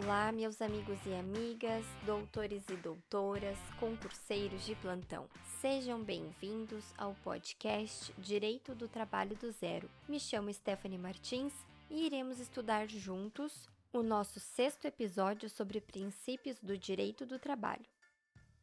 Olá, meus amigos e amigas, doutores e doutoras, concurseiros de plantão. Sejam bem-vindos ao podcast Direito do Trabalho do Zero. Me chamo Stephanie Martins e iremos estudar juntos o nosso sexto episódio sobre princípios do direito do trabalho.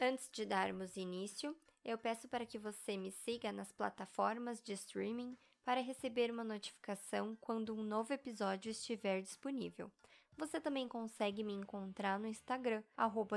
Antes de darmos início, eu peço para que você me siga nas plataformas de streaming para receber uma notificação quando um novo episódio estiver disponível. Você também consegue me encontrar no Instagram,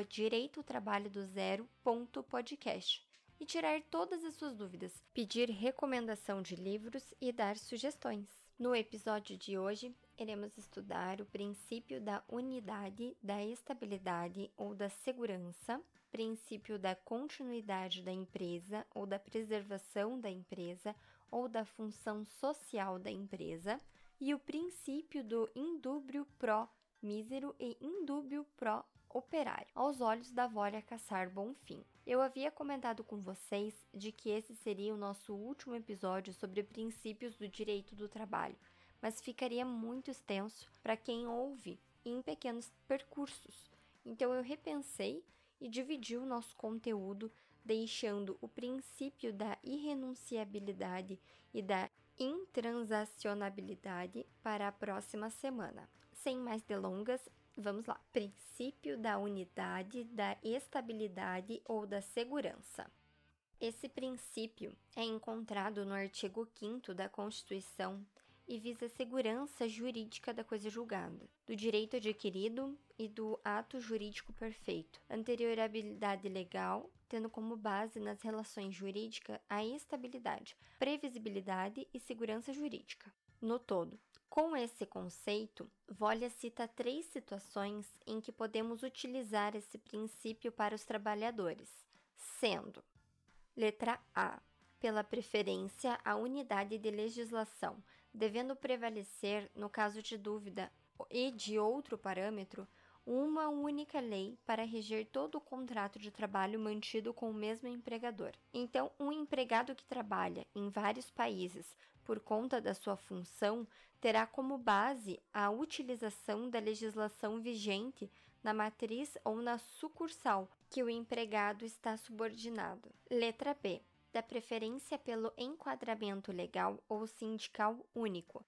direitotrabalhodozero.podcast e tirar todas as suas dúvidas, pedir recomendação de livros e dar sugestões. No episódio de hoje, iremos estudar o princípio da unidade, da estabilidade ou da segurança, princípio da continuidade da empresa ou da preservação da empresa ou da função social da empresa, e o princípio do indúbrio pro mísero e indúbio pro operário, aos olhos da Vólia Caçar Bonfim. Eu havia comentado com vocês de que esse seria o nosso último episódio sobre princípios do direito do trabalho, mas ficaria muito extenso para quem ouve em pequenos percursos. Então eu repensei e dividi o nosso conteúdo, deixando o princípio da irrenunciabilidade e da intransacionabilidade para a próxima semana. Sem mais delongas, vamos lá. Princípio da unidade, da estabilidade ou da segurança. Esse princípio é encontrado no artigo 5 da Constituição e visa a segurança jurídica da coisa julgada, do direito adquirido e do ato jurídico perfeito, anteriorabilidade legal, tendo como base nas relações jurídicas a estabilidade, previsibilidade e segurança jurídica. No todo, com esse conceito, Vollia cita três situações em que podemos utilizar esse princípio para os trabalhadores, sendo: letra A, pela preferência à unidade de legislação, devendo prevalecer, no caso de dúvida e de outro parâmetro, uma única lei para reger todo o contrato de trabalho mantido com o mesmo empregador. Então, um empregado que trabalha em vários países por conta da sua função terá como base a utilização da legislação vigente na matriz ou na sucursal que o empregado está subordinado. Letra B. Da preferência pelo enquadramento legal ou sindical único,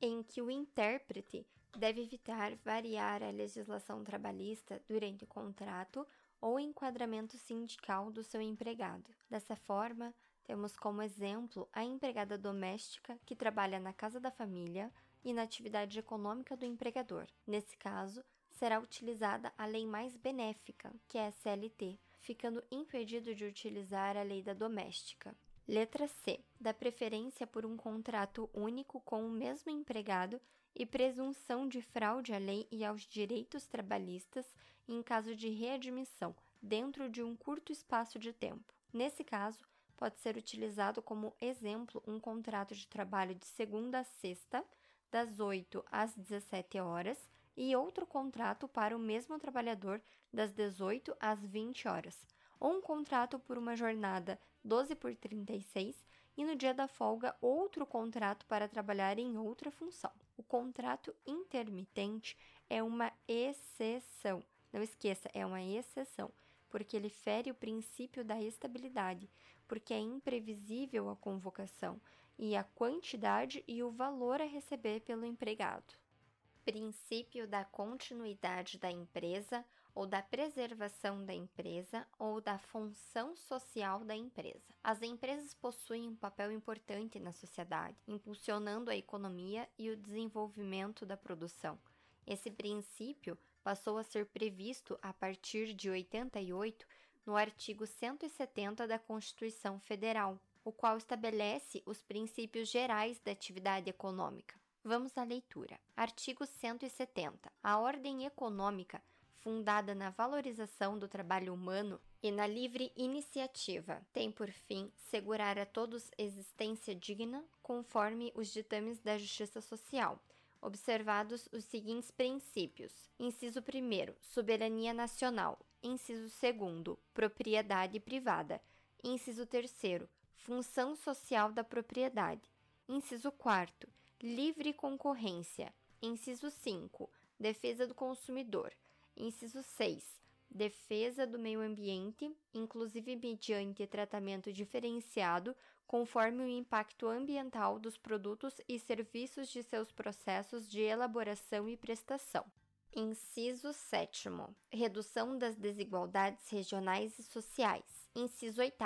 em que o intérprete deve evitar variar a legislação trabalhista durante o contrato ou enquadramento sindical do seu empregado. Dessa forma, temos como exemplo a empregada doméstica que trabalha na casa da família e na atividade econômica do empregador. Nesse caso, será utilizada a lei mais benéfica, que é a CLT, ficando impedido de utilizar a lei da doméstica. Letra C. Da preferência por um contrato único com o mesmo empregado e presunção de fraude à lei e aos direitos trabalhistas em caso de readmissão, dentro de um curto espaço de tempo. Nesse caso, pode ser utilizado como exemplo um contrato de trabalho de segunda a sexta, das 8 às 17 horas, e outro contrato para o mesmo trabalhador das 18 às 20 horas, ou um contrato por uma jornada 12 por 36 e no dia da folga outro contrato para trabalhar em outra função. O contrato intermitente é uma exceção. Não esqueça, é uma exceção, porque ele fere o princípio da estabilidade, porque é imprevisível a convocação e a quantidade e o valor a receber pelo empregado princípio da continuidade da empresa ou da preservação da empresa ou da função social da empresa. As empresas possuem um papel importante na sociedade, impulsionando a economia e o desenvolvimento da produção. Esse princípio passou a ser previsto a partir de 88 no artigo 170 da Constituição Federal, o qual estabelece os princípios gerais da atividade econômica. Vamos à leitura. Artigo 170. A ordem econômica, fundada na valorização do trabalho humano e na livre iniciativa, tem por fim segurar a todos existência digna, conforme os ditames da justiça social, observados os seguintes princípios: inciso 1, soberania nacional, inciso 2, propriedade privada, inciso 3, função social da propriedade, inciso 4, livre concorrência. Inciso 5. defesa do consumidor. Inciso 6. Defesa do meio ambiente, inclusive mediante tratamento diferenciado conforme o impacto ambiental dos produtos e serviços de seus processos de elaboração e prestação. Inciso 7. Redução das desigualdades regionais e sociais. Inciso 8.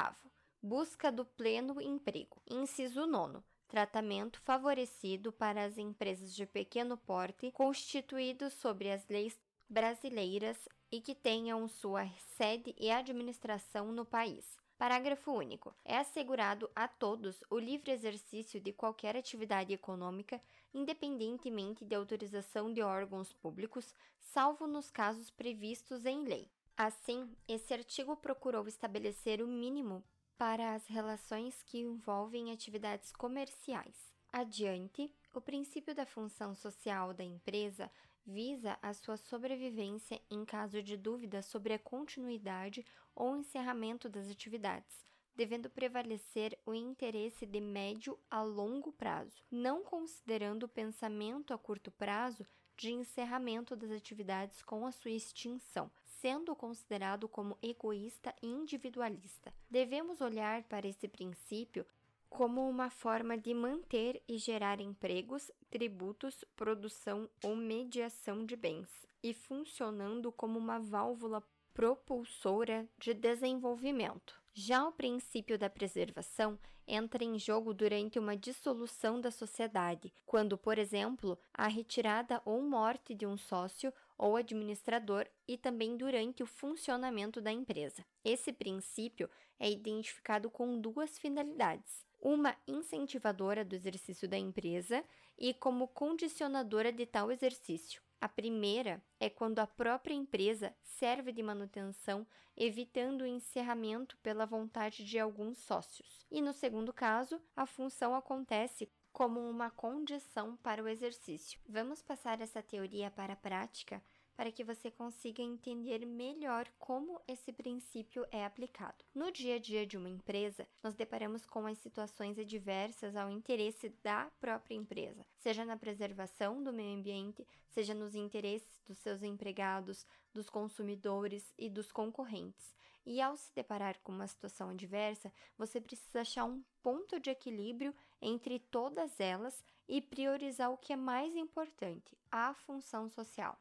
Busca do pleno emprego. Inciso 9 tratamento favorecido para as empresas de pequeno porte constituídos sobre as leis brasileiras e que tenham sua sede e administração no país. Parágrafo único. É assegurado a todos o livre exercício de qualquer atividade econômica, independentemente de autorização de órgãos públicos, salvo nos casos previstos em lei. Assim, esse artigo procurou estabelecer o mínimo para as relações que envolvem atividades comerciais. Adiante, o princípio da função social da empresa visa a sua sobrevivência em caso de dúvida sobre a continuidade ou encerramento das atividades, devendo prevalecer o interesse de médio a longo prazo, não considerando o pensamento a curto prazo de encerramento das atividades com a sua extinção, sendo considerado como egoísta e individualista. Devemos olhar para esse princípio como uma forma de manter e gerar empregos, tributos, produção ou mediação de bens, e funcionando como uma válvula propulsora de desenvolvimento. Já o princípio da preservação entra em jogo durante uma dissolução da sociedade, quando, por exemplo, a retirada ou morte de um sócio ou administrador e também durante o funcionamento da empresa. Esse princípio é identificado com duas finalidades: uma incentivadora do exercício da empresa e como condicionadora de tal exercício. A primeira é quando a própria empresa serve de manutenção, evitando o encerramento pela vontade de alguns sócios. E no segundo caso, a função acontece como uma condição para o exercício. Vamos passar essa teoria para a prática para que você consiga entender melhor como esse princípio é aplicado. No dia a dia de uma empresa, nós deparamos com as situações adversas ao interesse da própria empresa, seja na preservação do meio ambiente, seja nos interesses dos seus empregados, dos consumidores e dos concorrentes. E ao se deparar com uma situação adversa, você precisa achar um ponto de equilíbrio entre todas elas e priorizar o que é mais importante, a função social.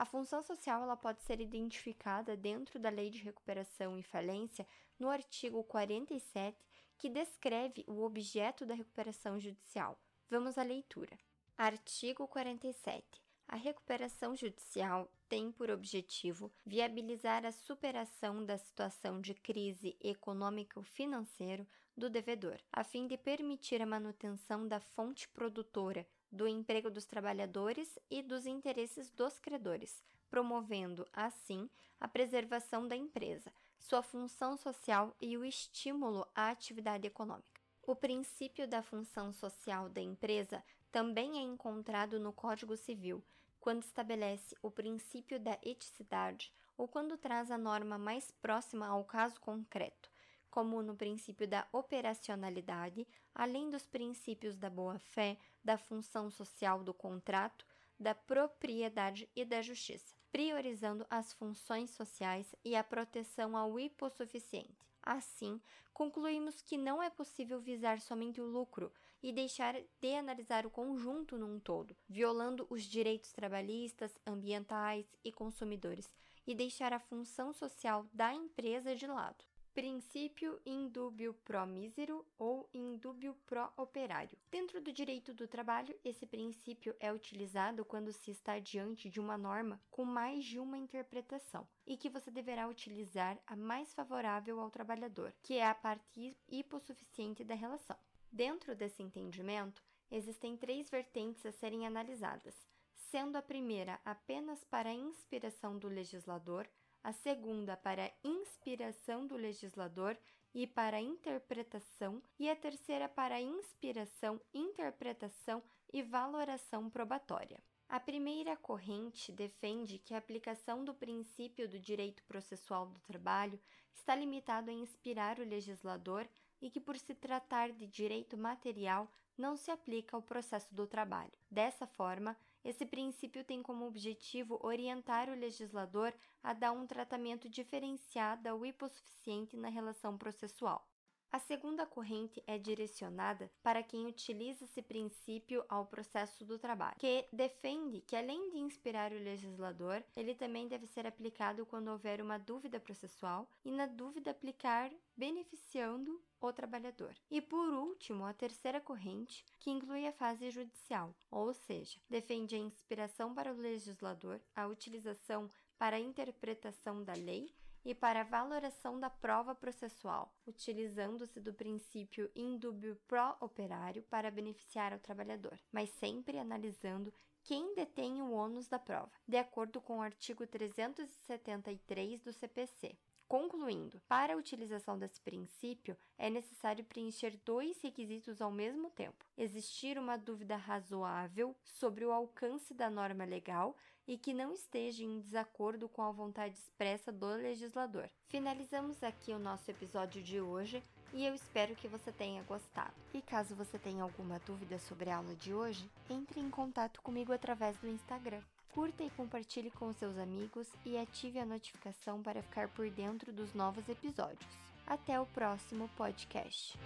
A função social ela pode ser identificada dentro da Lei de Recuperação e Falência no artigo 47, que descreve o objeto da recuperação judicial. Vamos à leitura. Artigo 47. A recuperação judicial tem por objetivo viabilizar a superação da situação de crise econômico-financeiro do devedor, a fim de permitir a manutenção da fonte produtora do emprego dos trabalhadores e dos interesses dos credores, promovendo, assim, a preservação da empresa, sua função social e o estímulo à atividade econômica. O princípio da função social da empresa também é encontrado no Código Civil, quando estabelece o princípio da eticidade ou quando traz a norma mais próxima ao caso concreto, como no princípio da operacionalidade, além dos princípios da boa-fé, da função social do contrato, da propriedade e da justiça, priorizando as funções sociais e a proteção ao hipossuficiente. Assim, concluímos que não é possível visar somente o lucro e deixar de analisar o conjunto num todo, violando os direitos trabalhistas, ambientais e consumidores, e deixar a função social da empresa de lado. Princípio indúbio pro mísero ou indúbio pro operário. Dentro do direito do trabalho, esse princípio é utilizado quando se está diante de uma norma com mais de uma interpretação e que você deverá utilizar a mais favorável ao trabalhador, que é a parte hipossuficiente da relação. Dentro desse entendimento, existem três vertentes a serem analisadas, sendo a primeira apenas para a inspiração do legislador, a segunda para inspiração do legislador e para interpretação, e a terceira para inspiração, interpretação e valoração probatória. A primeira corrente defende que a aplicação do princípio do direito processual do trabalho está limitado a inspirar o legislador e que, por se tratar de direito material, não se aplica ao processo do trabalho. Dessa forma, Esse princípio tem como objetivo orientar o legislador a dar um tratamento diferenciado ao hipossuficiente na relação processual. A segunda corrente é direcionada para quem utiliza esse princípio ao processo do trabalho, que defende que, além de inspirar o legislador, ele também deve ser aplicado quando houver uma dúvida processual e, na dúvida, aplicar beneficiando o trabalhador. E por último, a terceira corrente, que inclui a fase judicial, ou seja, defende a inspiração para o legislador, a utilização para a interpretação da lei e para a valoração da prova processual, utilizando-se do princípio indúbio pró-operário para beneficiar o trabalhador, mas sempre analisando quem detém o ônus da prova, de acordo com o artigo 373 do CPC. Concluindo, para a utilização desse princípio, é necessário preencher dois requisitos ao mesmo tempo: existir uma dúvida razoável sobre o alcance da norma legal e que não esteja em desacordo com a vontade expressa do legislador. Finalizamos aqui o nosso episódio de hoje e eu espero que você tenha gostado. E caso você tenha alguma dúvida sobre a aula de hoje, entre em contato comigo através do Instagram. Curta e compartilhe com seus amigos e ative a notificação para ficar por dentro dos novos episódios. Até o próximo podcast.